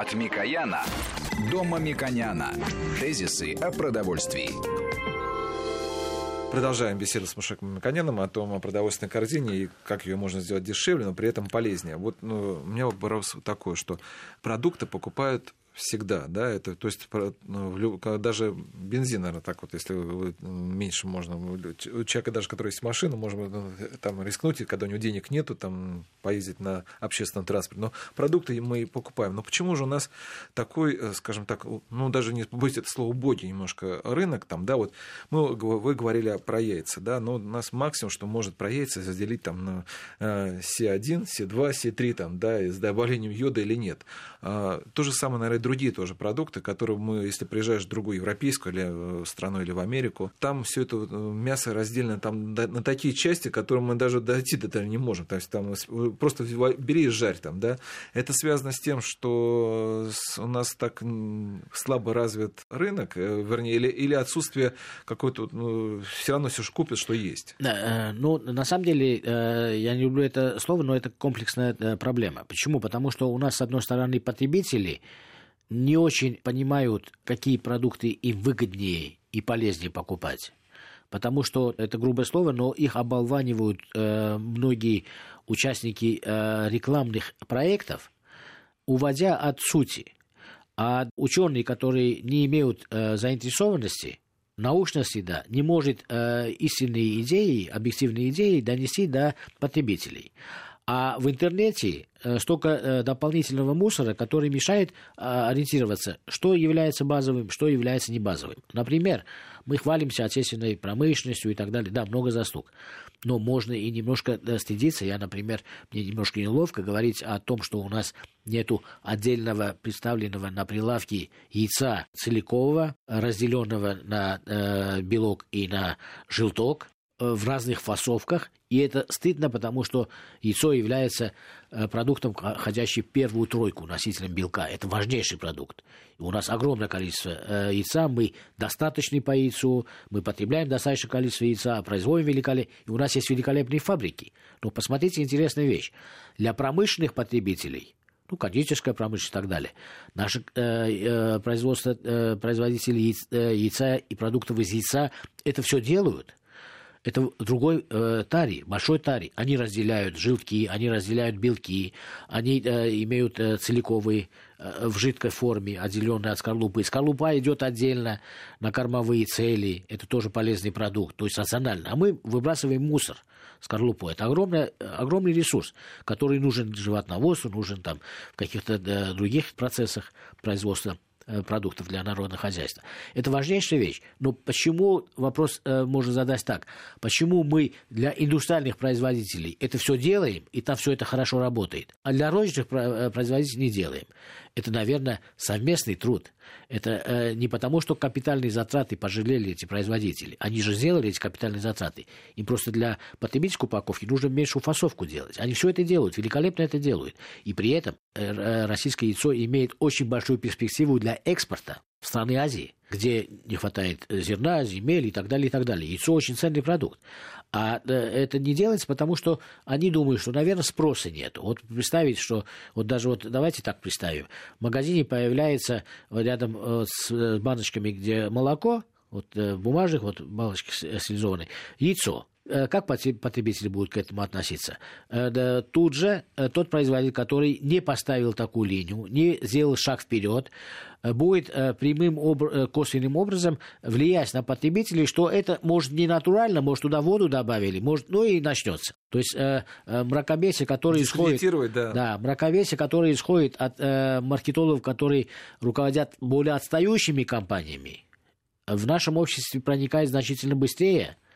От Микояна до Мамиконяна. Тезисы о продовольствии. Продолжаем беседу с Мушеком Миконяном о том, о продовольственной корзине и как ее можно сделать дешевле, но при этом полезнее. Вот ну, у меня вопрос такой, что продукты покупают всегда, да, это, то есть ну, даже бензин, наверное, так вот, если меньше можно, у человека даже, который есть машина, можно ну, там рискнуть, и когда у него денег нету, там поездить на общественном транспорте, но продукты мы покупаем, но почему же у нас такой, э, скажем так, ну, даже не побоюсь это слово, убогий немножко рынок, там, да, вот мы, вы говорили про яйца, да, но у нас максимум, что может про яйца разделить там на C1, C2, C3, там, да, с добавлением йода или нет. А, то же самое, наверное, другие тоже продукты, которые мы, если приезжаешь в другую европейскую или э, страну или в Америку, там все это э, мясо разделено там на такие части, которые мы даже дойти до этого не можем. То есть там просто бери и жарь там, да. Это связано с тем, что у нас так слабо развит рынок, э, вернее, или, или отсутствие какой-то, ну, все равно все же купят, что есть. Да, ну, на самом деле, я не люблю это слово, но это комплексная проблема. Почему? Потому что у нас, с одной стороны, потребители, не очень понимают, какие продукты им выгоднее и полезнее покупать. Потому что, это грубое слово, но их оболванивают э, многие участники э, рекламных проектов, уводя от сути. А ученые, которые не имеют э, заинтересованности, научности, да, не может э, истинные идеи, объективные идеи донести до потребителей. А в интернете э, столько э, дополнительного мусора, который мешает а, ориентироваться, что является базовым, что является не базовым. Например, мы хвалимся отечественной промышленностью и так далее. Да, много заслуг. Но можно и немножко э, стыдиться. Я, например, мне немножко неловко говорить о том, что у нас нету отдельного представленного на прилавке яйца целикового, разделенного на э, белок и на желток, Э, в разных фасовках, и это стыдно, потому что яйцо является э, продуктом, входящим в первую тройку носителем белка. Это важнейший продукт. У нас огромное количество э, яйца, мы достаточны по яйцу, мы потребляем достаточное количество яйца, производим великолепие, и у нас есть великолепные фабрики. Но посмотрите, интересная вещь. Для промышленных потребителей ну, кондитерская промышленность и так далее. Наши э, э, производство, э, производители яйца, э, яйца и продуктов из яйца это все делают это другой э, тари, большой тари. Они разделяют желтки, они разделяют белки, они э, имеют э, целиковые э, в жидкой форме, отделенные от скорлупы. Скорлупа идет отдельно на кормовые цели, это тоже полезный продукт, то есть рационально. А мы выбрасываем мусор скорлупу. Это огромный, огромный ресурс, который нужен животноводству, нужен там в каких-то э, других процессах производства продуктов для народного хозяйства. Это важнейшая вещь. Но почему, вопрос э, можно задать так, почему мы для индустриальных производителей это все делаем, и там все это хорошо работает, а для розничных э, производителей не делаем? Это, наверное, совместный труд. Это э, не потому, что капитальные затраты пожалели эти производители. Они же сделали эти капитальные затраты. Им просто для потребительской упаковки нужно меньшую фасовку делать. Они все это делают, великолепно это делают. И при этом э, российское яйцо имеет очень большую перспективу для экспорта в страны Азии, где не хватает зерна, земель и так далее, и так далее. Яйцо очень ценный продукт. А э, это не делается, потому что они думают, что, наверное, спроса нет. Вот представить, что вот даже вот давайте так представим. В магазине появляется рядом э, с баночками, где молоко, вот э, бумажных, вот баночки стерилизованные, яйцо. Э, как потребители будут к этому относиться? Э, тут же э, тот производитель, который не поставил такую линию, не сделал шаг вперед, будет прямым косвенным образом влиять на потребителей, что это может не натурально, может туда воду добавили, может, ну и начнется. То есть мракобесие, которое исходит, да. Да, мракобесие, которое исходит от маркетологов, которые руководят более отстающими компаниями, в нашем обществе проникает значительно быстрее –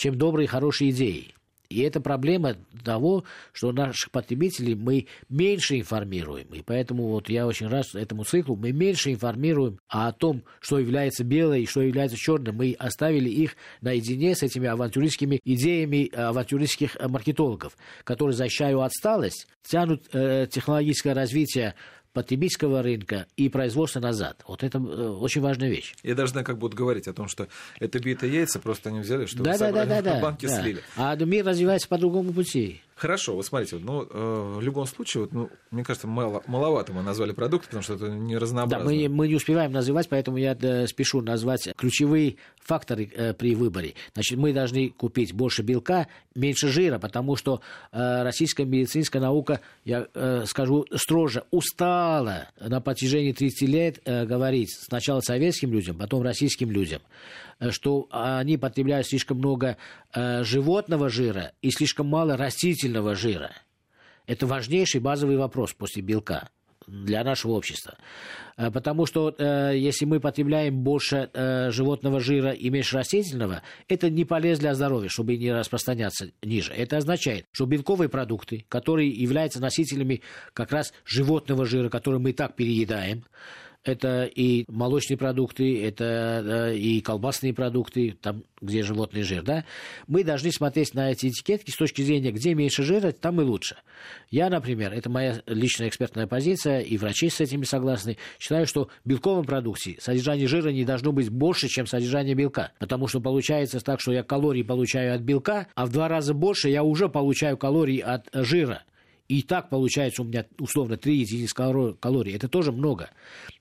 чем добрые, хорошие идеи. И это проблема того, что наших потребителей мы меньше информируем. И поэтому вот я очень рад этому циклу. Мы меньше информируем о том, что является белым и что является черным. Мы оставили их наедине с этими авантюристскими идеями авантюристских маркетологов, которые защищают отсталость, тянут э, технологическое развитие потребительского рынка и производства назад. Вот это э, очень важная вещь. Я знаю, как будут говорить о том, что это битые яйца, просто они взяли, что да, да, да, да, банки да. слили. А мир развивается по другому пути. Хорошо, вот смотрите, ну, э, в любом случае, вот, ну, мне кажется, мало, маловато мы назвали продукты, потому что это не разнообразно. Да, мы, мы не успеваем называть, поэтому я да, спешу назвать ключевые факторы э, при выборе. Значит, мы должны купить больше белка, меньше жира, потому что э, российская медицинская наука, я э, скажу строже, устала на протяжении 30 лет э, говорить сначала советским людям, потом российским людям, э, что они потребляют слишком много э, животного жира и слишком мало растительного жира. Это важнейший базовый вопрос после белка для нашего общества. Э, потому что э, если мы потребляем больше э, животного жира и меньше растительного, это не полезно для здоровья, чтобы не распространяться ниже. Это означает, что белковые продукты, которые являются носителями как раз животного жира, который мы и так переедаем, это и молочные продукты, это и колбасные продукты, там, где животный жир, да, мы должны смотреть на эти этикетки с точки зрения, где меньше жира, там и лучше. Я, например, это моя личная экспертная позиция, и врачи с этими согласны, считаю, что в белковом продукте содержание жира не должно быть больше, чем содержание белка, потому что получается так, что я калории получаю от белка, а в два раза больше я уже получаю калорий от жира. И так получается у меня условно 3 единицы калорий. Это тоже много.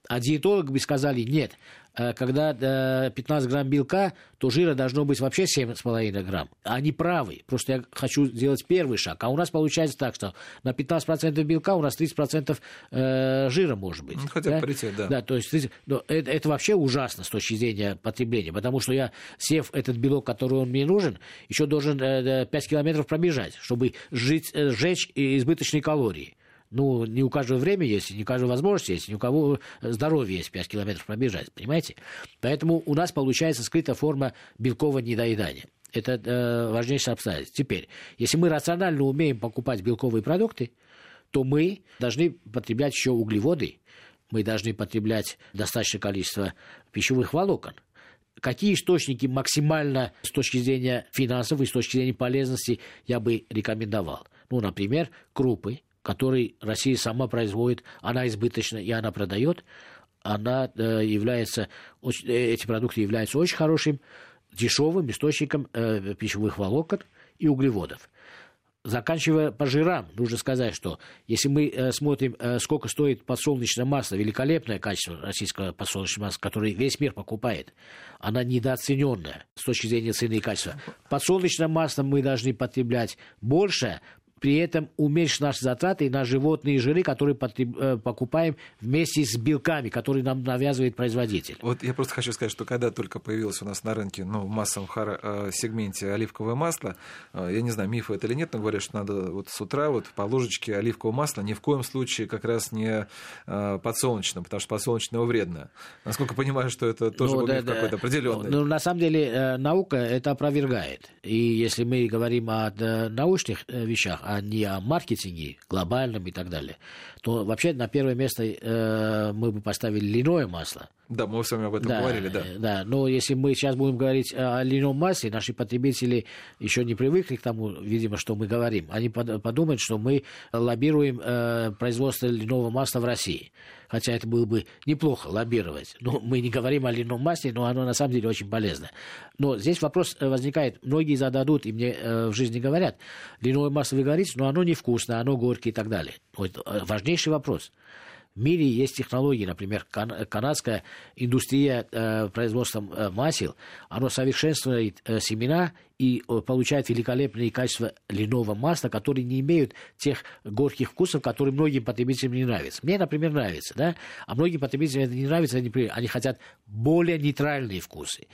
А диетологи бы сказали, нет, Э, когда 15 э, грамм белка, то жира должно быть вообще 7,5 грамм. Они правы. Просто я хочу сделать первый шаг. А у нас получается так, что на 15% белка у нас 30% э, жира может быть. Ну, хотя да? паритет, да. Да, то есть но это, это вообще ужасно с точки зрения потребления, потому что я, сев этот белок, который он мне нужен, еще должен 5 километров пробежать, чтобы жить, сжечь избыточные калории. Ну, не у каждого время есть, не у каждого возможность есть, не у кого здоровье есть 5 километров пробежать, понимаете? Поэтому у нас получается скрытая форма белкового недоедания. Это э, важнейшее обстоятельство. Теперь, если мы рационально умеем покупать белковые продукты, то мы должны потреблять еще углеводы, мы должны потреблять достаточное количество пищевых волокон. Какие источники максимально с точки зрения финансов и с точки зрения полезности я бы рекомендовал? Ну, например, крупы, который Россия сама производит, она избыточна и она продает, она э, является, э, эти продукты являются очень хорошим, дешевым источником э, пищевых волокон и углеводов. Заканчивая по жирам, нужно сказать, что если мы смотрим, сколько стоит подсолнечное масло, великолепное качество российского подсолнечного масла, которое весь мир покупает, она недооцененная с точки зрения цены и качества. Подсолнечное масло мы должны потреблять больше, при этом уменьшить наши затраты на животные жиры, которые э, покупаем вместе с белками, которые нам навязывает производитель. Вот я просто хочу сказать, что когда только появилось у нас на рынке, ну, в массовом э, сегменте оливковое масло, э, я не знаю, миф это или нет, но говорят, что надо вот с утра вот по ложечке оливкового масла ни в коем случае как раз не подсолнечным, потому что подсолнечного вредно. Насколько понимаю, что это тоже ну, да, миф да. какой-то определенный. Ну, на самом деле, наука это опровергает. И если мы говорим о научных вещах, а не о маркетинге глобальном и так далее, то вообще на первое место э, мы бы поставили льняное масло. Да, мы с вами об этом да, говорили, да. Да, но если мы сейчас будем говорить о льняном масле, наши потребители еще не привыкли к тому, видимо, что мы говорим. Они подумают, что мы лоббируем э, производство льняного масла в России. Хотя это было бы неплохо лоббировать. Но мы не говорим о льняном масле, но оно на самом деле очень полезно. Но здесь вопрос э, возникает. Многие зададут, и мне э, в жизни говорят, льняное масло вы говорите, но оно невкусное, оно горькое и так далее. Вот, э, важнейший вопрос. В мире есть технологии, например, канадская индустрия э, производства э, масел, она совершенствует э, семена и э, получает великолепные качества льняного масла, которые не имеют тех горьких вкусов, которые многим потребителям не нравятся. Мне, например, нравится, да, а многим потребителям это не нравится, они, они хотят более нейтральные вкусы.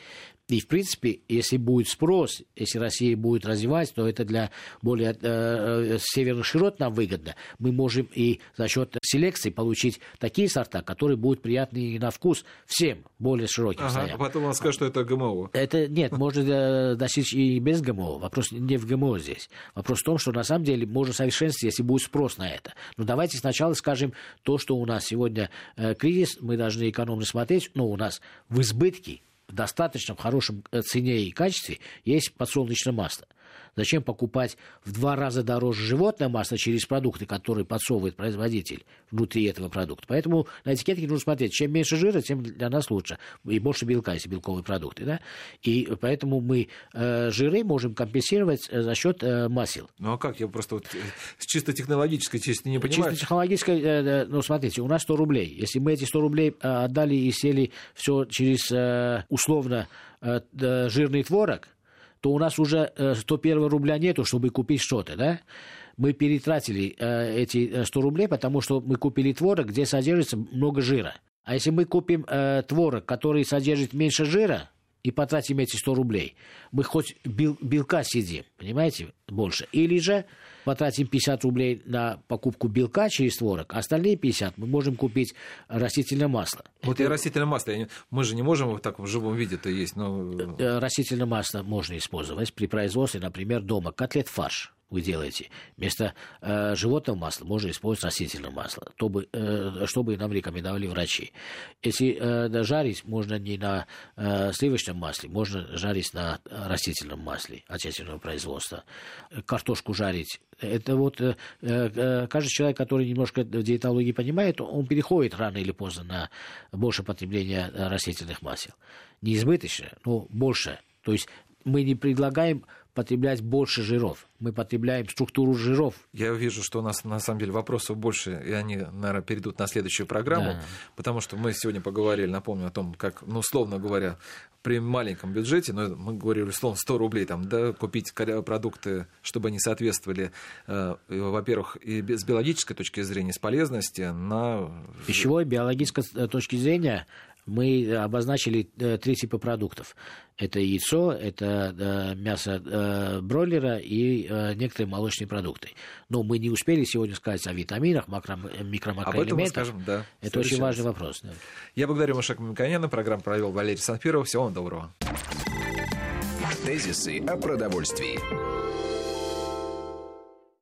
И, в принципе, если будет спрос, если Россия будет развивать, то это для более э, э, северных широт нам выгодно. Мы можем и за счет селекции получить такие сорта, которые будут приятны на вкус всем более широким ага, слоям. А потом он скажет, что это ГМО. Это нет, можно э, достичь и без ГМО. Вопрос не в ГМО здесь. Вопрос в том, что на самом деле можно совершенствовать, если будет спрос на это. Но давайте сначала скажем то, что у нас сегодня э, кризис, мы должны экономно смотреть, но у нас в избытке в достаточном хорошем э, цене и качестве есть подсолнечное масло. Зачем покупать в два раза дороже животное масло через продукты, которые подсовывает производитель внутри этого продукта? Поэтому на этикетке нужно смотреть, чем меньше жира, тем для нас лучше. И больше белка, если белковые продукты. Да? И поэтому мы э, жиры можем компенсировать э, за счет э, масел. Ну а как? Я просто вот, э, с чисто технологической части не понимаю. Чисто технологической, э, ну смотрите, у нас 100 рублей. Если мы эти 100 рублей э, отдали и сели все через э, условно э, жирный творог, то у нас уже 101 э, рубля нету, чтобы купить что-то, да? Мы перетратили э, эти 100 рублей, потому что мы купили творог, где содержится много жира. А если мы купим э, творог, который содержит меньше жира, и потратим эти 100 рублей, мы хоть бел, белка съедим, понимаете, больше. Или же потратим 50 рублей на покупку белка через творог, а остальные 50 мы можем купить растительное масло. Вот и растительное масло, мы же не можем его так в живом виде-то есть. Но... Э, растительное масло можно использовать при производстве, например, дома котлет-фарш вы делаете. Вместо э, животного масла можно использовать растительное масло, чтобы, э, чтобы нам рекомендовали врачи. Если э, жарить, можно не на э, сливочном масле, можно жарить на растительном масле отечественного производства. Картошку жарить. Это вот э, э, каждый человек, который немножко диетологии понимает, он переходит рано или поздно на больше потребление растительных масел. Не избыточно, но больше. То есть мы не предлагаем потреблять больше жиров. Мы потребляем структуру жиров. Я вижу, что у нас на самом деле вопросов больше, и они, наверное, перейдут на следующую программу, да. потому что мы сегодня поговорили, напомню, о том, как, ну, условно говоря, при маленьком бюджете, но мы говорили, условно, 100 рублей, там, да, купить продукты, чтобы они соответствовали, э, во-первых, и с биологической точки зрения, с полезности, на... Пищевой, биологической э, точки зрения мы обозначили э, три типа продуктов. Это яйцо, это э, мясо э, бройлера и некоторые молочные продукты. Но мы не успели сегодня сказать о витаминах, макро, микромакроэлементах. Об этом мы скажем, да. Это очень важный вопрос. Да. Я благодарю Машака Миконяна. Программу провел Валерий Санфиров. Всего вам доброго. Тезисы о продовольствии.